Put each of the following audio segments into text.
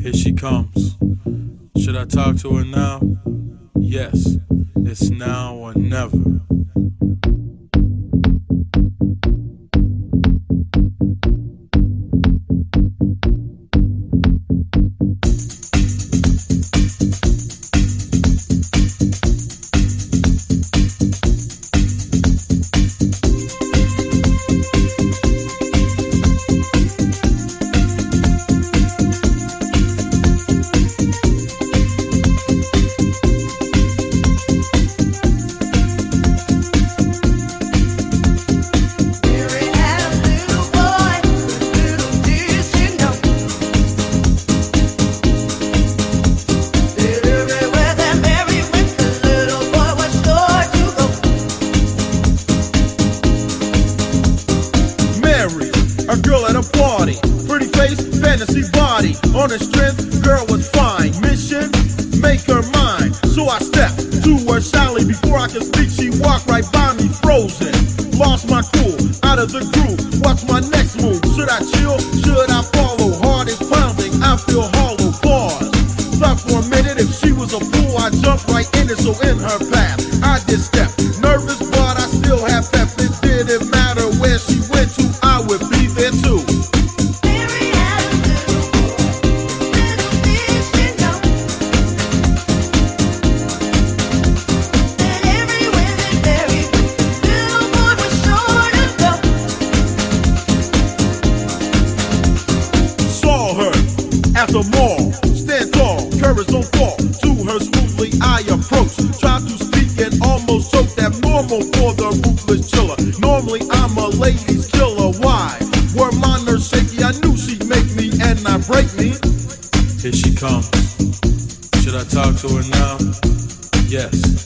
Here she comes. Should I talk to her now? Yes, it's now or never. talk to her now? Yes.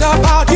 Thinking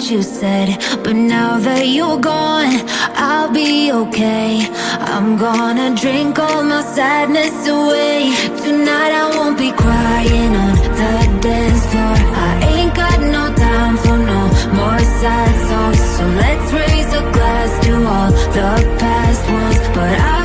what you said. But now that you're gone, I'll be okay. I'm gonna drink all my sadness away. Tonight I won't be crying on the dance floor. I ain't got no time for no more sad songs. So let's raise a glass to all the past ones. But I